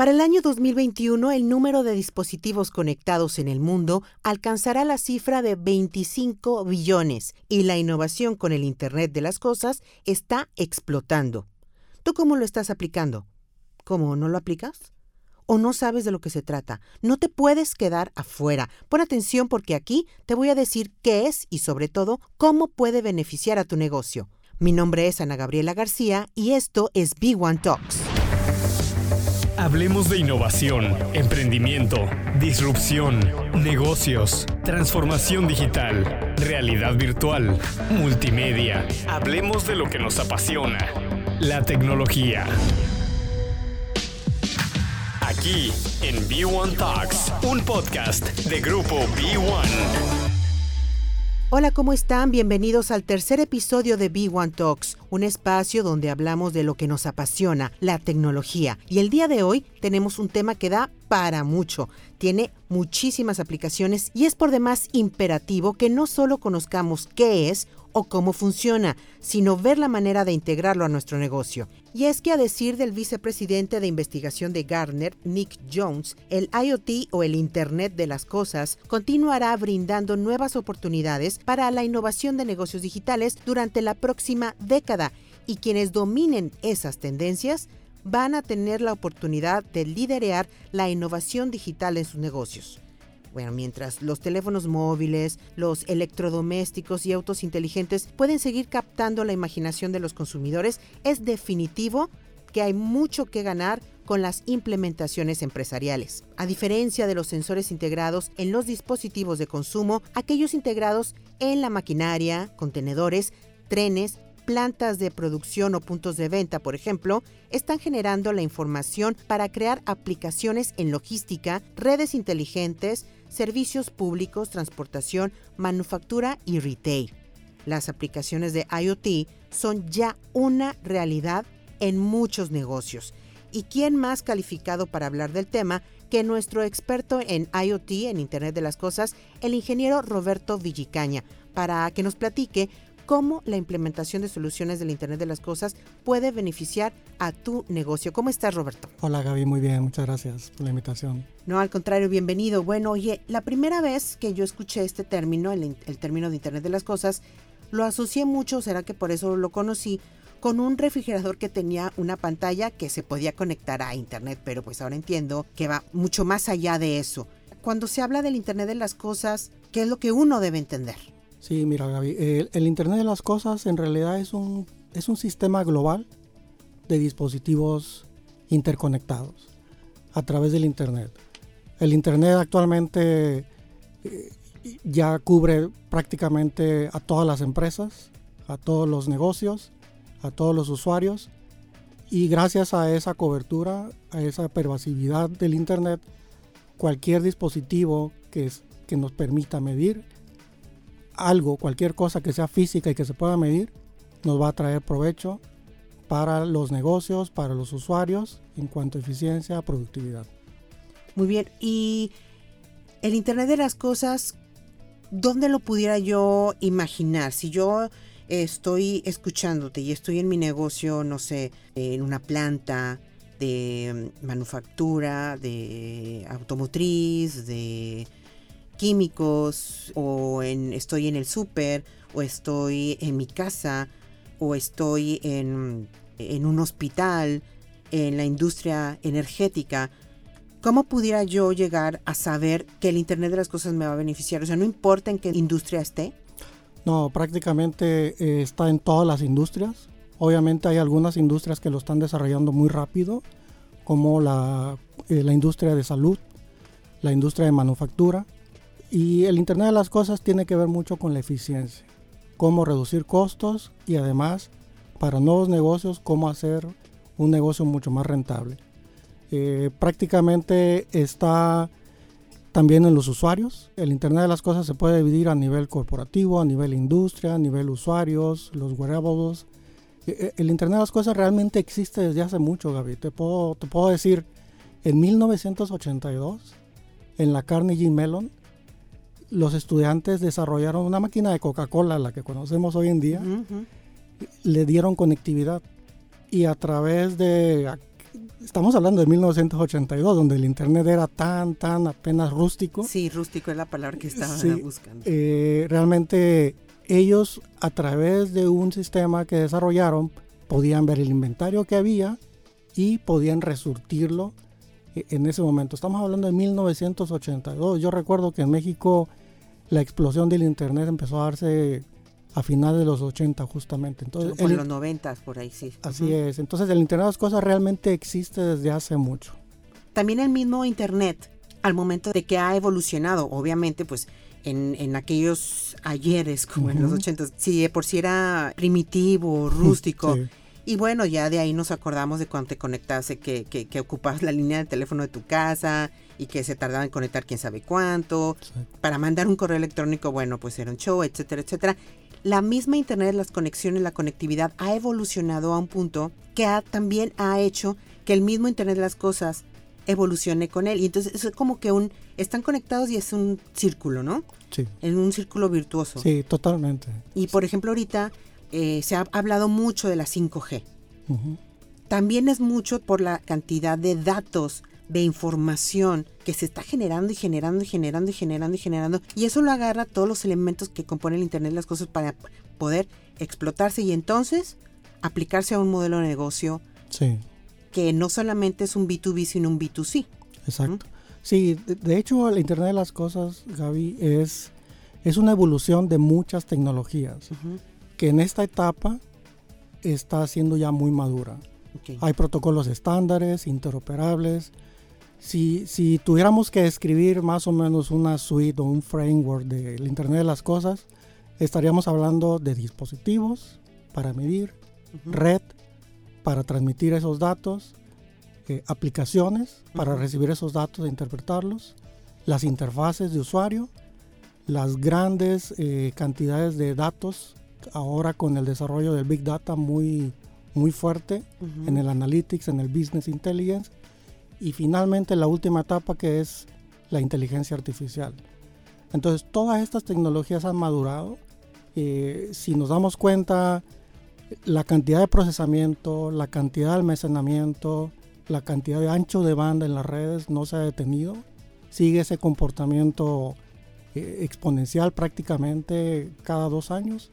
Para el año 2021, el número de dispositivos conectados en el mundo alcanzará la cifra de 25 billones y la innovación con el Internet de las Cosas está explotando. ¿Tú cómo lo estás aplicando? ¿Cómo no lo aplicas? ¿O no sabes de lo que se trata? No te puedes quedar afuera. Pon atención porque aquí te voy a decir qué es y sobre todo cómo puede beneficiar a tu negocio. Mi nombre es Ana Gabriela García y esto es B1 Talks. Hablemos de innovación, emprendimiento, disrupción, negocios, transformación digital, realidad virtual, multimedia. Hablemos de lo que nos apasiona, la tecnología. Aquí en B1 Talks, un podcast de grupo B1. Hola, ¿cómo están? Bienvenidos al tercer episodio de B1 Talks, un espacio donde hablamos de lo que nos apasiona, la tecnología. Y el día de hoy tenemos un tema que da para mucho. Tiene muchísimas aplicaciones y es por demás imperativo que no solo conozcamos qué es o cómo funciona, sino ver la manera de integrarlo a nuestro negocio. Y es que a decir del vicepresidente de investigación de Gartner, Nick Jones, el IoT o el Internet de las Cosas continuará brindando nuevas oportunidades para la innovación de negocios digitales durante la próxima década y quienes dominen esas tendencias van a tener la oportunidad de liderar la innovación digital en sus negocios. Bueno, mientras los teléfonos móviles, los electrodomésticos y autos inteligentes pueden seguir captando la imaginación de los consumidores, es definitivo que hay mucho que ganar con las implementaciones empresariales. A diferencia de los sensores integrados en los dispositivos de consumo, aquellos integrados en la maquinaria, contenedores, trenes, plantas de producción o puntos de venta, por ejemplo, están generando la información para crear aplicaciones en logística, redes inteligentes, servicios públicos, transportación, manufactura y retail. Las aplicaciones de IoT son ya una realidad en muchos negocios. ¿Y quién más calificado para hablar del tema que nuestro experto en IoT, en Internet de las Cosas, el ingeniero Roberto Villicaña, para que nos platique cómo la implementación de soluciones del Internet de las Cosas puede beneficiar a tu negocio. ¿Cómo estás, Roberto? Hola, Gaby, muy bien, muchas gracias por la invitación. No, al contrario, bienvenido. Bueno, oye, la primera vez que yo escuché este término, el, término de Internet de las Cosas, lo asocié mucho, será que por eso lo conocí, con un refrigerador que tenía una pantalla que se podía conectar a Internet, pero pues ahora entiendo que va mucho más allá de eso. Cuando se habla del Internet de las Cosas, ¿qué es lo que uno debe entender? Sí, mira Gaby, el, Internet de las Cosas en realidad es un, es un sistema global de dispositivos interconectados a través del Internet. El Internet actualmente eh, ya cubre prácticamente a todas las empresas, a todos los negocios, a todos los usuarios y gracias a esa cobertura, a esa pervasividad del Internet, cualquier dispositivo que, que nos permita medir algo, cualquier cosa que sea física y que se pueda medir, nos va a traer provecho para los negocios, para los usuarios, en cuanto a eficiencia, productividad. Muy bien, y el Internet de las Cosas, ¿dónde lo pudiera yo imaginar? Si yo estoy escuchándote y estoy en mi negocio, no sé, en una planta de manufactura, de automotriz, de químicos o en, estoy en el súper o estoy en mi casa o estoy en, un hospital, en la industria energética, ¿cómo pudiera yo llegar a saber que el Internet de las Cosas me va a beneficiar? O sea, no importa en qué industria esté. No, prácticamente eh, está en todas las industrias. Obviamente hay algunas industrias que lo están desarrollando muy rápido, como la, eh, la industria de salud, la industria de manufactura, y el Internet de las Cosas tiene que ver mucho con la eficiencia, cómo reducir costos y además para nuevos negocios cómo hacer un negocio mucho más rentable. Eh, prácticamente está también en los usuarios. El Internet de las Cosas se puede dividir a nivel corporativo, a nivel industria, a nivel usuarios, los wearables. Eh, eh, el Internet de las Cosas realmente existe desde hace mucho, Gaby. Te puedo, te puedo decir, en 1982, en la Carnegie Mellon, los estudiantes desarrollaron una máquina de Coca-Cola, la que conocemos hoy en día, le dieron conectividad y a través de estamos hablando de 1982, donde el Internet era tan, tan apenas rústico. Sí, rústico es la palabra que estaba Sí, buscando. eh, realmente ellos a través de un sistema que desarrollaron podían ver el inventario que había y podían resurtirlo eh, en ese momento. Estamos hablando de 1982. Yo recuerdo que en México la explosión del Internet empezó a darse a finales de los 80 justamente. Entonces, en los noventas, por ahí, sí. así es. Entonces el Internet de las cosas realmente existe desde hace mucho. También el mismo Internet, al momento de que ha evolucionado, obviamente, pues en, en aquellos ayeres, como en los Ujú. ochentas, si de por si era primitivo, rústico. Sí. Y bueno, ya de ahí nos acordamos de cuando te conectaste, que, que, que ocupabas la línea de teléfono de tu casa y que se tardaba en conectar quién sabe cuánto. Para mandar un correo electrónico, bueno, pues era un show, etcétera, etcétera. La misma Internet, las conexiones, la conectividad ha evolucionado a un punto que ha- también ha hecho que el mismo Internet de las cosas evolucione con él. Y entonces es como que un están conectados y es un círculo, ¿no? Sí, En un círculo virtuoso. sí, totalmente. Y por ejemplo, ahorita eh, se ha hablado mucho de la 5G. Ujú. También es mucho por la cantidad de datos, de información que se está generando y generando y generando y generando y generando. Y eso lo agarra todos los elementos que componen el Internet de las cosas para poder explotarse y entonces aplicarse a un modelo de negocio Sí. que no solamente es un B2B, sino un B2C. Exacto. Sí, de, hecho el Internet de las Cosas, Gaby, es, es una evolución de muchas tecnologías que en esta etapa está siendo ya muy madura. Hay protocolos estándares, interoperables. Si, si tuviéramos que describir más o menos una suite o un framework del Internet de las Cosas, estaríamos hablando de dispositivos para medir, red para transmitir esos datos, eh, aplicaciones para recibir esos datos e interpretarlos, las interfaces de usuario, las grandes eh, cantidades de datos, ahora con el desarrollo del Big Data muy, muy fuerte en el Analytics, en el Business Intelligence, y finalmente la última etapa que es la inteligencia artificial. Entonces todas estas tecnologías han madurado. Eh, si nos damos cuenta, la cantidad de procesamiento, la cantidad de almacenamiento, la cantidad de ancho de banda en las redes no se ha detenido. Sigue ese comportamiento eh, exponencial prácticamente cada dos años.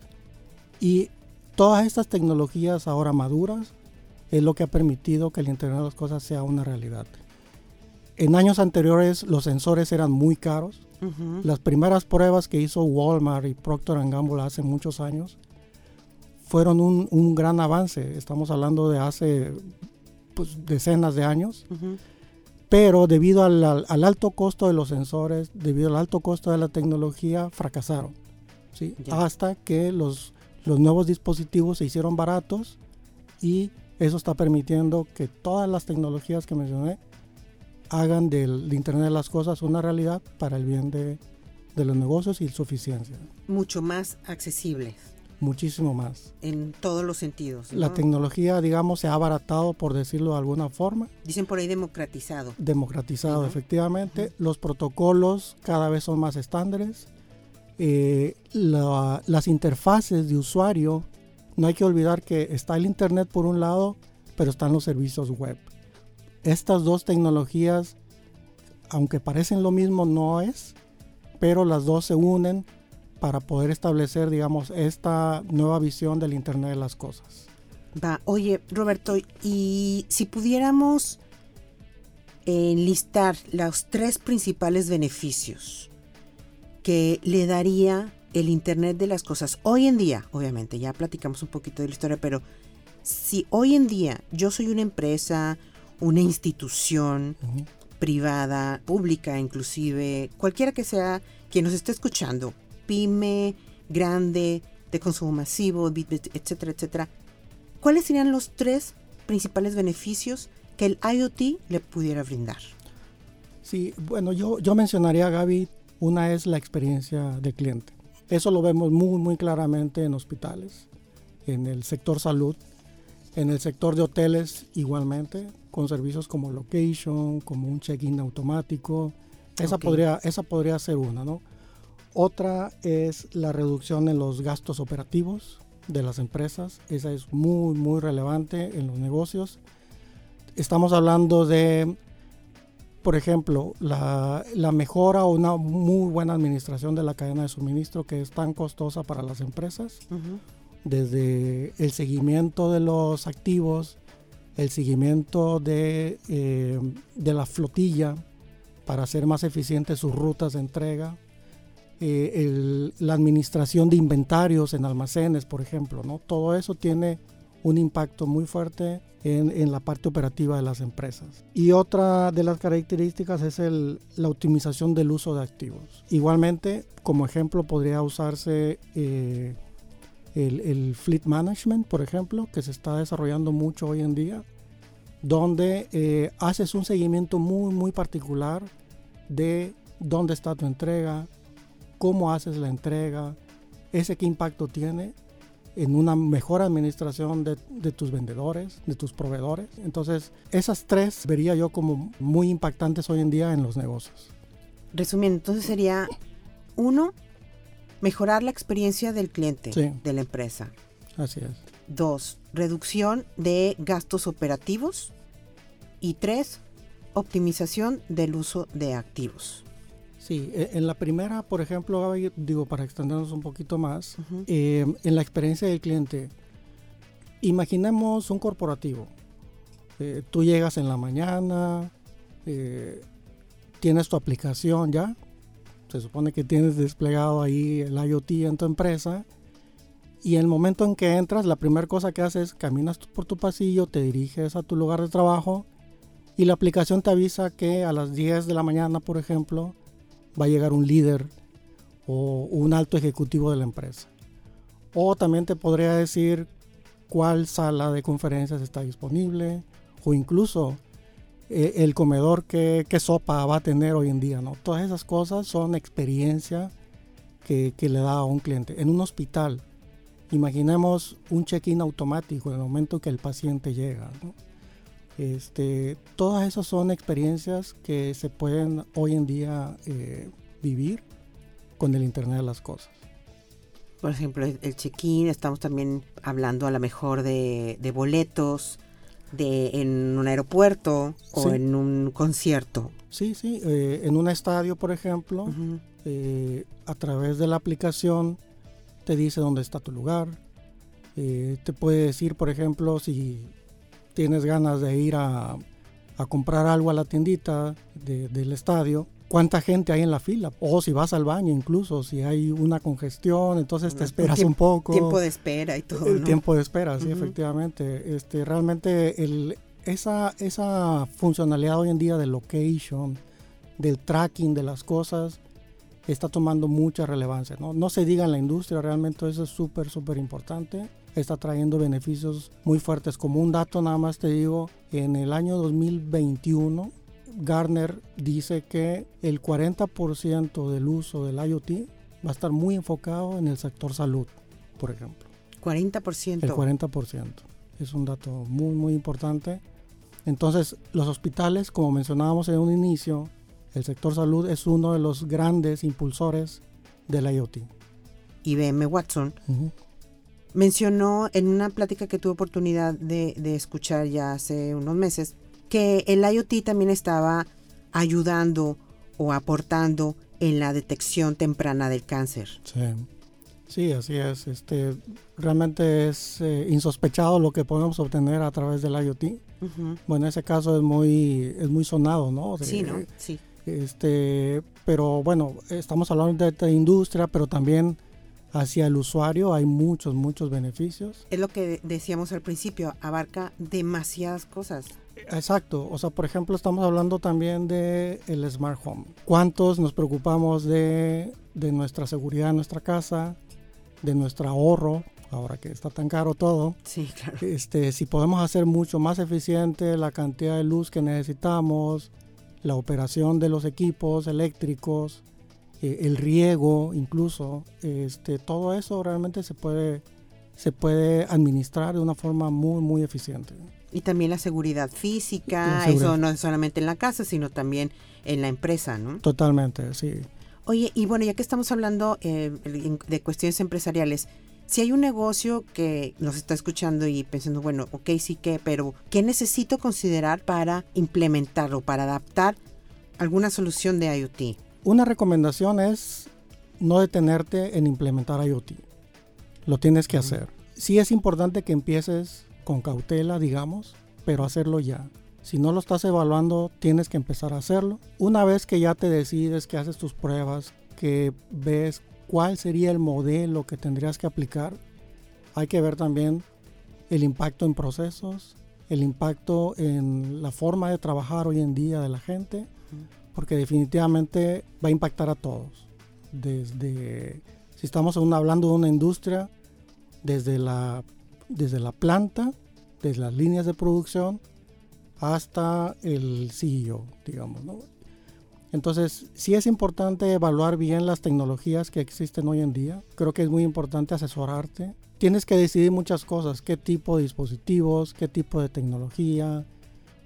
Y todas estas tecnologías ahora maduras es lo que ha permitido que el Internet de las Cosas sea una realidad. En años anteriores los sensores eran muy caros. Las primeras pruebas que hizo Walmart y Procter Gamble hace muchos años fueron un, un gran avance. Estamos hablando de hace pues, decenas de años. Pero debido al, al- al alto costo de los sensores, debido al alto costo de la tecnología, fracasaron. ¿sí? Hasta que los, los nuevos dispositivos se hicieron baratos y eso está permitiendo que todas las tecnologías que mencioné hagan del Internet de las Cosas una realidad para el bien de, de los negocios y su eficiencia. Mucho más accesibles Muchísimo más. en todos los sentidos. La ¿no? tecnología, digamos, se ha abaratado, por decirlo de alguna forma, Dicen por ahí democratizado. democratizado efectivamente. Los protocolos cada vez son más estándares. Eh, la- las interfaces de usuario, no hay que olvidar que está el Internet por un lado, pero están los servicios web. Estas dos tecnologías, aunque parecen lo mismo, no es, pero las dos se unen para poder establecer, digamos, esta nueva visión del Internet de las Cosas. Va, oye, Roberto, y si pudiéramos enlistar los tres principales beneficios que le daría el Internet de las cosas hoy en día, obviamente, ya platicamos un poquito de la historia, pero si hoy en día yo soy una empresa, una institución privada, pública inclusive, cualquiera que sea quien nos esté escuchando, pyme, grande, de consumo masivo, etcétera, etcétera, ¿cuáles serían los tres principales beneficios que el IoT le pudiera brindar? Sí, bueno, yo, yo mencionaría, Gaby, una es la experiencia de cliente. Eso lo vemos muy, muy claramente en hospitales, en el sector salud, en el sector de hoteles igualmente, con servicios como location, como un check-in automático. Esa, Ok. podría, esa podría ser una, ¿no? Otra es la reducción en los gastos operativos de las empresas. Esa es muy, muy relevante en los negocios. estamos hablando de, por ejemplo, la, la, mejora o una muy buena administración de la cadena de suministro que es tan costosa para las empresas, desde el seguimiento de los activos, el seguimiento de, eh, de la flotilla para hacer más eficientes sus rutas de entrega, eh, la administración de inventarios en almacenes, por ejemplo, ¿no? Todo eso tiene un impacto muy fuerte en, en, la parte operativa de las empresas. Y otra de las características es el, la optimización del uso de activos. Igualmente, como ejemplo, podría usarse eh, el, el, fleet management, por ejemplo, que se está desarrollando mucho hoy en día, donde eh, haces un seguimiento muy, muy particular de dónde está tu entrega, cómo haces la entrega, ese qué impacto tiene en una mejor administración de, de, tus vendedores, de tus proveedores. Entonces, esas tres vería yo como muy impactantes hoy en día en los negocios. Resumiendo, entonces sería, uno, mejorar la experiencia del cliente, Sí. de la empresa. Así es. Dos, reducción de gastos operativos. Y tres, optimización del uso de activos. Sí, e- en la primera, por ejemplo, digo, para extendernos un poquito más, eh, en la experiencia del cliente, imaginemos un corporativo. Eh, tú llegas en la mañana, eh, tienes tu aplicación ya, se supone que tienes desplegado ahí el IoT en tu empresa, y en el momento en que entras, la primera cosa que haces es caminas por tu pasillo, te diriges a tu lugar de trabajo, y la aplicación te avisa que a las 10 de la mañana, por ejemplo, va a llegar un líder o un alto ejecutivo de la empresa. O también te podría decir cuál sala de conferencias está disponible o incluso eh, el comedor que, qué sopa va a tener hoy en día. ¿no? Todas esas cosas son experiencia que, que le da a un cliente. En un hospital, imaginemos un check-in automático en el momento que el paciente llega. Este, todas esas son experiencias que se pueden hoy en día eh, vivir con el Internet de las Cosas. Por ejemplo, el check-in, estamos también hablando a lo mejor de, de boletos de en un aeropuerto o Sí. en un concierto. Sí, sí, eh, en un estadio, por ejemplo, Ujú. eh, a través de la aplicación te dice dónde está tu lugar. Eh, te puede decir, por ejemplo, si tienes ganas de ir a, a comprar algo a la tiendita de- del estadio, cuánta gente hay en la fila. O si vas al baño, incluso, si hay una congestión, entonces te esperas un poco. Tiempo de espera y todo. El ¿no? tiempo de espera, sí, efectivamente. Este, realmente el, esa, esa funcionalidad hoy en día de location, del tracking de las cosas, está tomando mucha relevancia. No, no se diga en la industria, realmente eso es súper, súper importante. Está trayendo beneficios muy fuertes. Como un dato, nada más te digo, en el año 2021, Gartner dice que el 40% del uso del IoT va a estar muy enfocado en el sector salud, por ejemplo. 40%. El 40%. Es un dato muy, muy importante. Entonces, los hospitales, como mencionábamos en un inicio, el sector salud es uno de los grandes impulsores del IoT. IBM Watson. Mencionó en una plática que tuve oportunidad de, de escuchar ya hace unos meses que el IoT también estaba ayudando o aportando en la detección temprana del cáncer. Sí. Sí, así es. Este, realmente es eh, insospechado lo que podemos obtener a través del IoT. Ujú. Bueno, ese caso es muy, es muy sonado, ¿no? De- Sí, ¿no? Sí. Este, pero bueno, estamos hablando de esta industria, pero también hacia el usuario hay muchos, muchos beneficios. Es lo que decíamos al principio, abarca demasiadas cosas. Exacto, o sea, por ejemplo, estamos hablando también de el smart home. ¿Cuántos nos preocupamos de, de nuestra seguridad en nuestra casa, de nuestro ahorro, ahora que está tan caro todo? Sí, claro. Este, si podemos hacer mucho más eficiente la cantidad de luz que necesitamos, la operación de los equipos eléctricos, eh, el riego incluso, este, todo eso realmente se puede, se puede administrar de una forma muy, muy eficiente. Y también la seguridad física, La seguridad. eso no es solamente en la casa, sino también en la empresa, ¿no? Totalmente, sí. Oye, y bueno, ya que estamos hablando eh, de cuestiones empresariales, Si hay un negocio que nos está escuchando y pensando, bueno, ok, sí que, pero ¿qué necesito considerar para implementarlo, para adaptar alguna solución de IoT? Una recomendación es no detenerte en implementar IoT. Lo tienes que hacer. Sí es importante que empieces con cautela, digamos, pero hacerlo ya. Si no lo estás evaluando, tienes que empezar a hacerlo. Una vez que ya te decides, que haces tus pruebas, que ves cuál sería el modelo que tendrías que aplicar, hay que ver también el impacto en procesos, el impacto en la forma de trabajar hoy en día de la gente, porque definitivamente va a impactar a todos. Desde, si estamos hablando de una industria, desde la, desde la planta, desde las líneas de producción, hasta el CEO, digamos. Entonces, sí es importante evaluar bien las tecnologías que existen hoy en día. Creo que es muy importante asesorarte. Tienes que decidir muchas cosas, qué tipo de dispositivos, qué tipo de tecnología,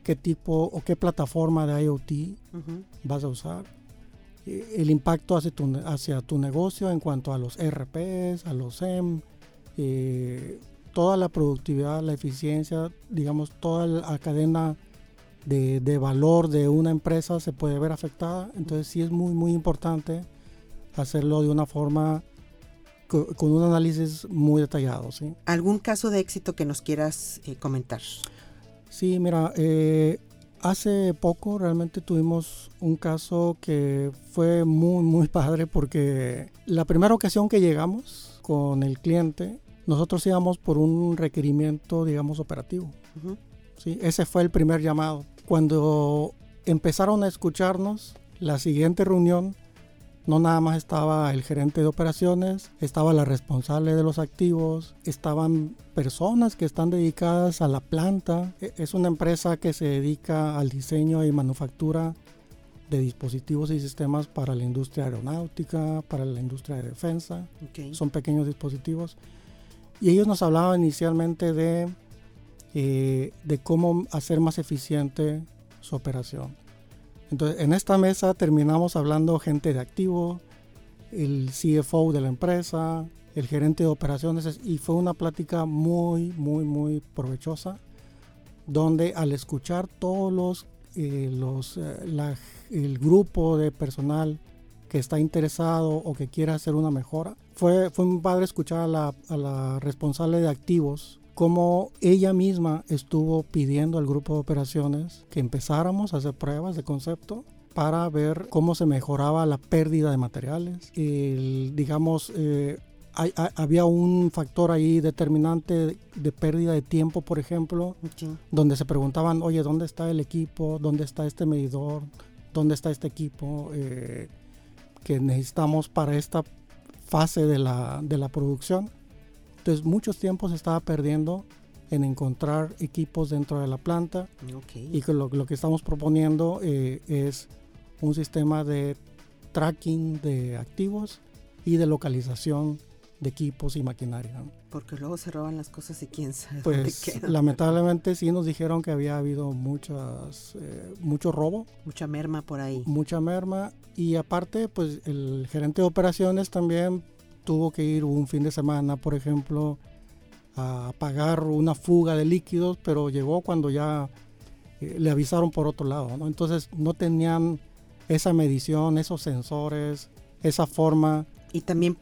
qué tipo o qué plataforma de IoT vas a usar. Eh, el impacto hacia tu, hacia tu negocio en cuanto a los RPs, a los SEM, eh, toda la productividad, la eficiencia, digamos, toda la cadena de, de, valor de una empresa se puede ver afectada. Entonces sí es muy, muy importante hacerlo de una forma con un análisis muy detallado. ¿sí? ¿Algún caso de éxito que nos quieras eh, comentar? Sí, mira, eh, hace poco realmente tuvimos un caso que fue muy, muy padre porque la primera ocasión que llegamos con el cliente, nosotros íbamos por un requerimiento, digamos, operativo. ¿sí? Ese fue el primer llamado. Cuando empezaron a escucharnos, la siguiente reunión, no nada más estaba el gerente de operaciones, estaba la responsable de los activos, estaban personas que están dedicadas a la planta. E, es una empresa que se dedica al diseño y manufactura de dispositivos y sistemas para la industria aeronáutica, para la industria de defensa. Son pequeños dispositivos. Y ellos nos hablaban inicialmente de, eh, de cómo hacer más eficiente su operación. Entonces, en esta mesa terminamos hablando gente de activo, el CFO de la empresa, el gerente de operaciones, y fue una plática muy, muy, muy provechosa, donde al escuchar todos los, eh, los eh, el grupo de personal que está interesado o que quiere hacer una mejora, fue, fue muy padre escuchar a la, a la responsable de activos cómo ella misma estuvo pidiendo al grupo de operaciones que empezáramos a hacer pruebas de concepto para ver cómo se mejoraba la pérdida de materiales. El, digamos, eh, había un factor ahí determinante de, pérdida de tiempo, por ejemplo, donde se preguntaban, oye, ¿dónde está el equipo? ¿Dónde está este medidor? ¿Dónde está este equipo eh, que necesitamos para esta fase de la, de la producción. Entonces muchos tiempos se estaba perdiendo en encontrar equipos dentro de la planta y que lo, que estamos proponiendo eh, es un sistema de tracking de activos y de localización de equipos y maquinaria. Porque luego se roban las cosas y quién sabe pues, Lamentablemente sí nos dijeron que había habido muchas, eh, mucho robo. Mucha merma por ahí. Mucha merma y aparte, pues el gerente de operaciones también tuvo que ir un fin de semana, por ejemplo, a pagar una fuga de líquidos, pero llegó cuando ya eh, le avisaron por otro lado, ¿no? Entonces no tenían esa medición, esos sensores, esa forma. Y también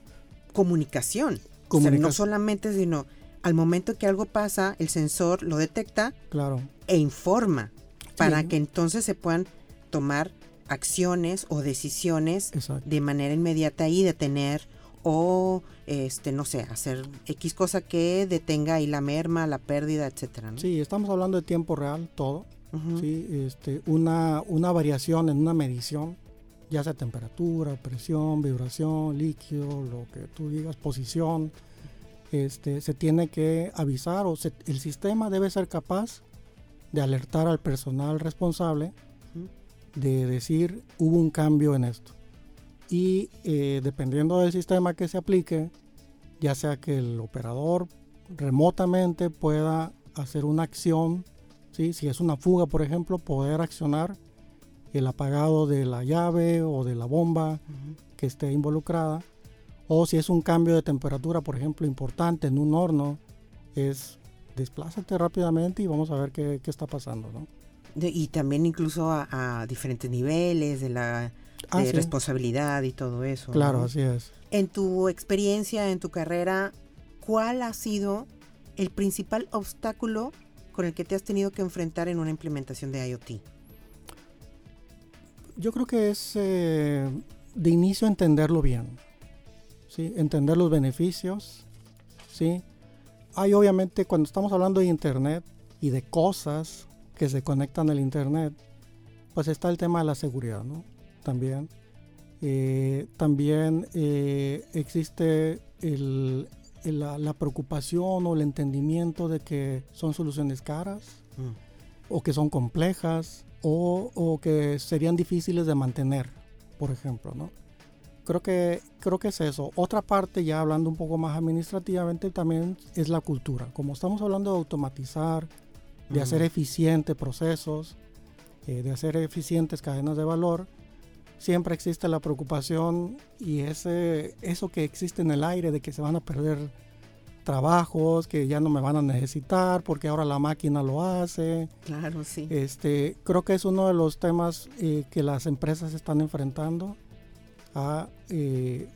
comunicación. comunicación. no solamente, sino al momento que algo pasa, el sensor lo detecta claro. e informa para que entonces se puedan tomar acciones o decisiones de manera inmediata y detener o este no sé, hacer X cosa que detenga ahí la merma, la pérdida, etcétera. Sí, estamos hablando de tiempo real, todo. sí, este, una, una variación en una medición, ya sea temperatura, presión, vibración, líquido, lo que tú digas, posición, este, se tiene que avisar o el sistema debe ser capaz de alertar al personal responsable de decir hubo un cambio en esto. Y eh, dependiendo del sistema que se aplique, ya sea que el operador remotamente pueda hacer una acción, ¿sí? si es una fuga por ejemplo, poder accionar el apagado de la llave o de la bomba que esté involucrada, O si es un cambio de temperatura, por ejemplo, importante en un horno, es desplázate rápidamente y vamos a ver qué, qué está pasando, ¿no? y también incluso a, diferentes niveles de la ah, responsabilidad y todo eso. Claro, así es. En tu experiencia, en tu carrera, ¿cuál ha sido el principal obstáculo con el que te has tenido que enfrentar en una implementación de IoT? Yo creo que es eh, de inicio entenderlo bien, ¿sí? entender los beneficios. ¿sí? Hay obviamente cuando estamos hablando de Internet y de cosas que se conectan al Internet, pues está el tema de la seguridad, ¿no? También. Eh, también eh, existe la, preocupación o el entendimiento de que son soluciones caras mm. o que son complejas o, que serían difíciles de mantener, por ejemplo, ¿no? Creo que, creo que es eso. Otra parte, ya hablando un poco más administrativamente, también es la cultura. Como estamos hablando de automatizar, de hacer eficientes procesos, eh, de hacer eficientes cadenas de valor, siempre existe la preocupación y ese, eso que existe en el aire de que se van a perder trabajos, que ya no me van a necesitar porque ahora la máquina lo hace. Claro, sí. Este, creo que es uno de los temas eh, que las empresas están enfrentando a eh,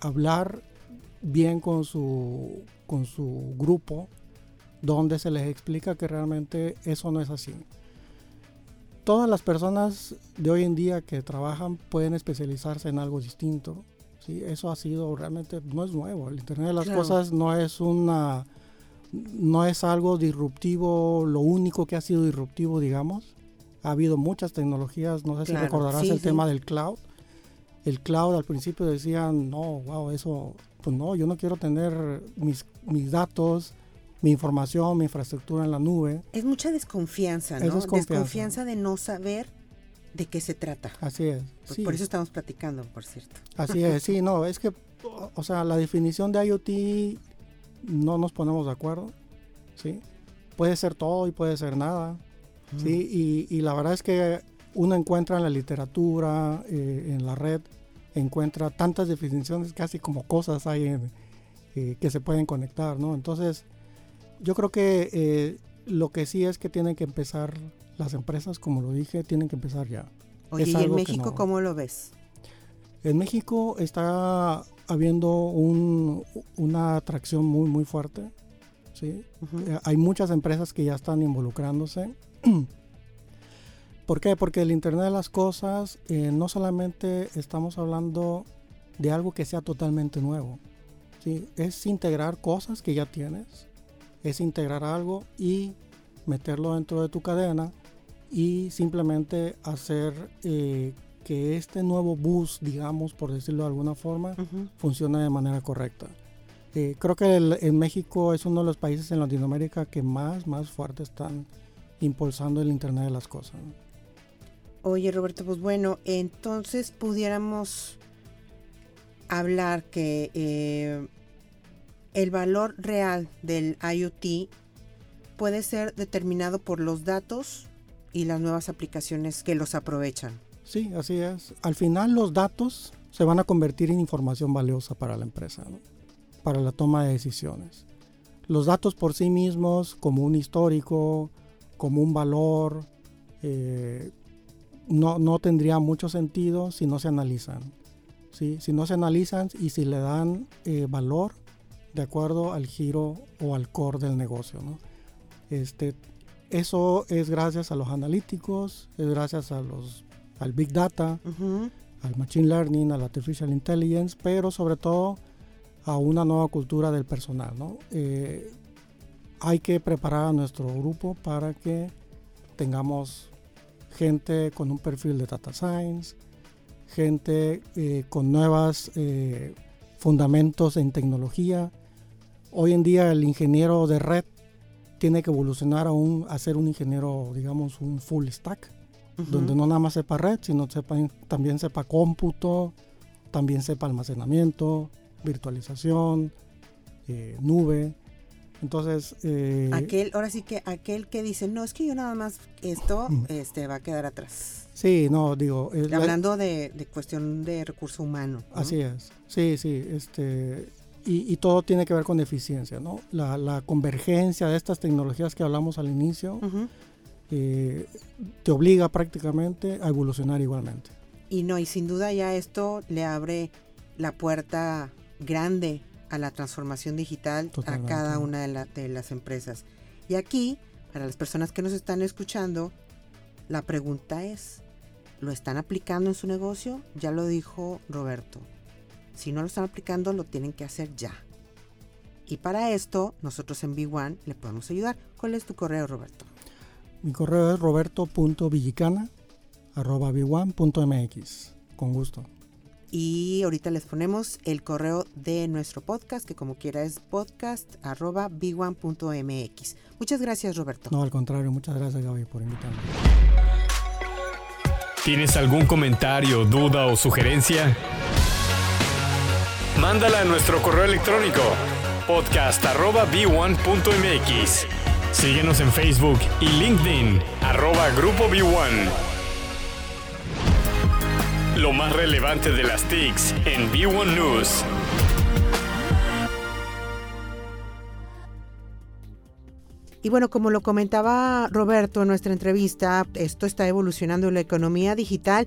hablar bien con su, con su grupo donde se les explica que realmente eso no es así. Todas las personas de hoy en día que trabajan pueden especializarse en algo distinto. ¿sí? Eso ha sido realmente, no es nuevo. El Internet de las Cosas no es una, no es algo disruptivo, lo único que ha sido disruptivo, digamos. Ha habido muchas tecnologías, no sé si recordarás el tema del cloud. El cloud al principio decían, no, wow, eso, pues no, yo no quiero tener mis, mis datos mi información, mi infraestructura en la nube. Es mucha desconfianza, ¿no? desconfianza. de no saber de qué se trata. Así es. Por, eso estamos platicando, por cierto. Así es, sí, no, es que, o sea, la definición de IoT no nos ponemos de acuerdo, ¿sí? Puede ser todo y puede ser nada, ¿sí? Y, la verdad es que uno encuentra en la literatura, eh, en la red, encuentra tantas definiciones, casi como cosas hay en, eh, que se pueden conectar, ¿no? Entonces, yo creo que eh, lo que sí es que tienen que empezar las empresas, como lo dije, tienen que empezar ya. Oye, ¿y en México cómo lo ves? En México está habiendo una atracción muy, muy fuerte. ¿sí? Eh, hay muchas empresas que ya están involucrándose. ¿Por qué? Porque el Internet de las Cosas eh, no solamente estamos hablando de algo que sea totalmente nuevo. ¿sí? Es integrar cosas que ya tienes es integrar algo y meterlo dentro de tu cadena y simplemente hacer eh, que este nuevo bus, digamos, por decirlo de alguna forma, funcione de manera correcta. Eh, creo que en México es uno de los países en Latinoamérica que más, más fuerte están impulsando el Internet de las Cosas. Oye, Roberto, pues bueno, entonces pudiéramos hablar que eh, el valor real del IoT puede ser determinado por los datos y las nuevas aplicaciones que los aprovechan. Sí, así es. Al final los datos se van a convertir en información valiosa para la empresa, para la toma de decisiones. Los datos por sí mismos, como un histórico, como un valor, eh, no, no tendría mucho sentido si no se analizan. ¿sí? Si no se analizan y si le dan eh, valor de acuerdo al giro o al core del negocio. ¿no? Este, eso es gracias a los analíticos, es gracias a los, al Big Data, al Machine Learning, al Artificial Intelligence, pero sobre todo a una nueva cultura del personal. ¿no? Eh, hay que preparar a nuestro grupo para que tengamos gente con un perfil de data science, gente eh, con nuevos eh, fundamentos en tecnología, Hoy en día el ingeniero de red tiene que evolucionar a, un, ser un ingeniero, digamos, un full stack, donde no nada más sepa red, sino sepa, también sepa cómputo, también sepa almacenamiento, virtualización, eh, nube. Entonces, eh, aquel, ahora sí que aquel que dice, no, es que yo nada más esto este, va a quedar atrás. sí, no, digo, la- Hablando de, de cuestión de recurso humano. ¿no? Así es, sí, sí, este, y, y todo tiene que ver con eficiencia, ¿no? La, la convergencia de estas tecnologías que hablamos al inicio eh, te obliga prácticamente a evolucionar igualmente. Y no, y sin duda ya esto le abre la puerta grande a la transformación digital Totalmente. a cada una de, la- de las empresas. Y aquí, para las personas que nos están escuchando, la pregunta es, ¿lo están aplicando en su negocio? Ya lo dijo Roberto. Si no lo están aplicando, lo tienen que hacer ya. Y para esto, nosotros en B1 le podemos ayudar. ¿Cuál es tu correo, Roberto? Mi correo es roberto.villicana.mx. Con gusto. Y ahorita les ponemos el correo de nuestro podcast, que como quiera es podcast.b1.mx. Muchas gracias, Roberto. No, al contrario, muchas gracias Gaby por invitarme. ¿Tienes algún comentario, duda o sugerencia? Mándala a nuestro correo electrónico podcast.b1.mx. Síguenos en Facebook y LinkedIn, arroba Grupo B1. Lo más relevante de las TICs en B1 News. Y bueno, como lo comentaba Roberto en nuestra entrevista, esto está evolucionando en la economía digital.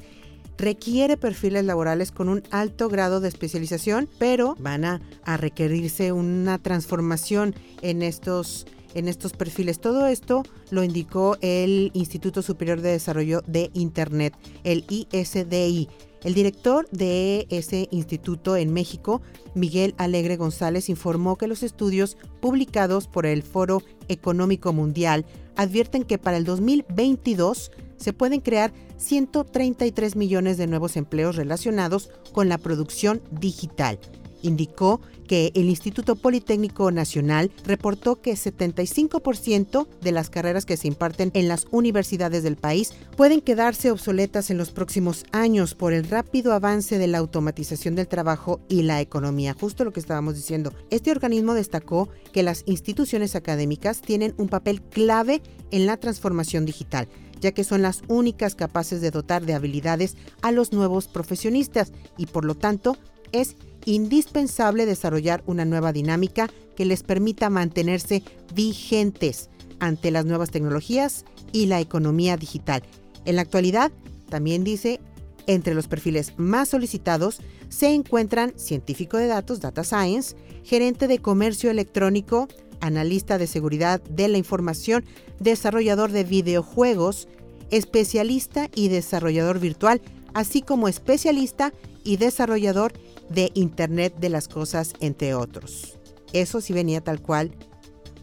Requiere perfiles laborales con un alto grado de especialización, pero van a, requerirse una transformación en estos, en estos perfiles. Todo esto lo indicó el Instituto Superior de Desarrollo de Internet, el ISDI. El director de ese instituto en México, Miguel Alegre González, informó que los estudios publicados por el Foro Económico Mundial advierten que para el 2022 se pueden crear 133 millones de nuevos empleos relacionados con la producción digital. Indicó que el Instituto Politécnico Nacional reportó que 75% de las carreras que se imparten en las universidades del país pueden quedarse obsoletas en los próximos años por el rápido avance de la automatización del trabajo y la economía, justo lo que estábamos diciendo. Este organismo destacó que las instituciones académicas tienen un papel clave en la transformación digital ya que son las únicas capaces de dotar de habilidades a los nuevos profesionistas y por lo tanto es indispensable desarrollar una nueva dinámica que les permita mantenerse vigentes ante las nuevas tecnologías y la economía digital. En la actualidad, también dice, entre los perfiles más solicitados se encuentran científico de datos, data science, gerente de comercio electrónico, analista de seguridad de la información, desarrollador de videojuegos, especialista y desarrollador virtual, así como especialista y desarrollador de Internet de las Cosas, entre otros. Eso sí venía tal cual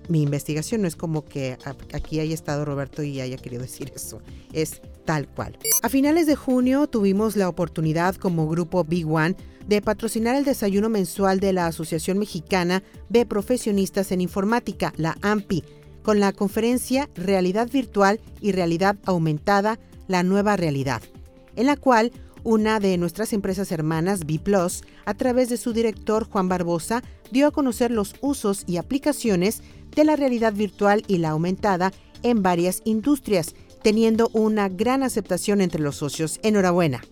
mi investigación, no es como que aquí haya estado Roberto y haya querido decir eso, es tal cual. A finales de junio tuvimos la oportunidad como grupo Big One de patrocinar el desayuno mensual de la Asociación Mexicana de Profesionistas en Informática, la AMPI, con la conferencia Realidad Virtual y Realidad Aumentada, la nueva realidad, en la cual una de nuestras empresas hermanas, B ⁇ a través de su director Juan Barbosa, dio a conocer los usos y aplicaciones de la realidad virtual y la aumentada en varias industrias, teniendo una gran aceptación entre los socios. Enhorabuena.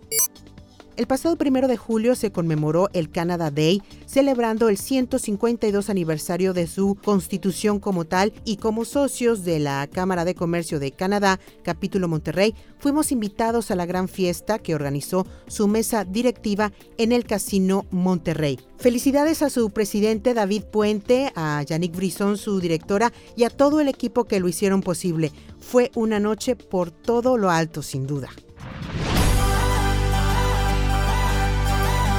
El pasado primero de julio se conmemoró el Canada Day, celebrando el 152 aniversario de su constitución como tal y como socios de la Cámara de Comercio de Canadá, capítulo Monterrey, fuimos invitados a la gran fiesta que organizó su mesa directiva en el Casino Monterrey. Felicidades a su presidente David Puente, a Yannick Brisson, su directora, y a todo el equipo que lo hicieron posible. Fue una noche por todo lo alto, sin duda.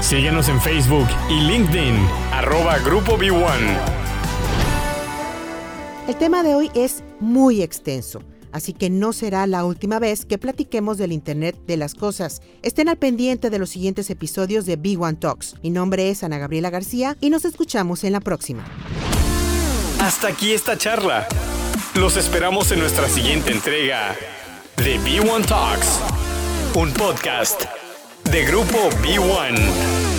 Síguenos en Facebook y LinkedIn, arroba Grupo B1. El tema de hoy es muy extenso, así que no será la última vez que platiquemos del Internet de las Cosas. Estén al pendiente de los siguientes episodios de B1 Talks. Mi nombre es Ana Gabriela García y nos escuchamos en la próxima. Hasta aquí esta charla. Los esperamos en nuestra siguiente entrega de B1 Talks, un podcast de Grupo B1.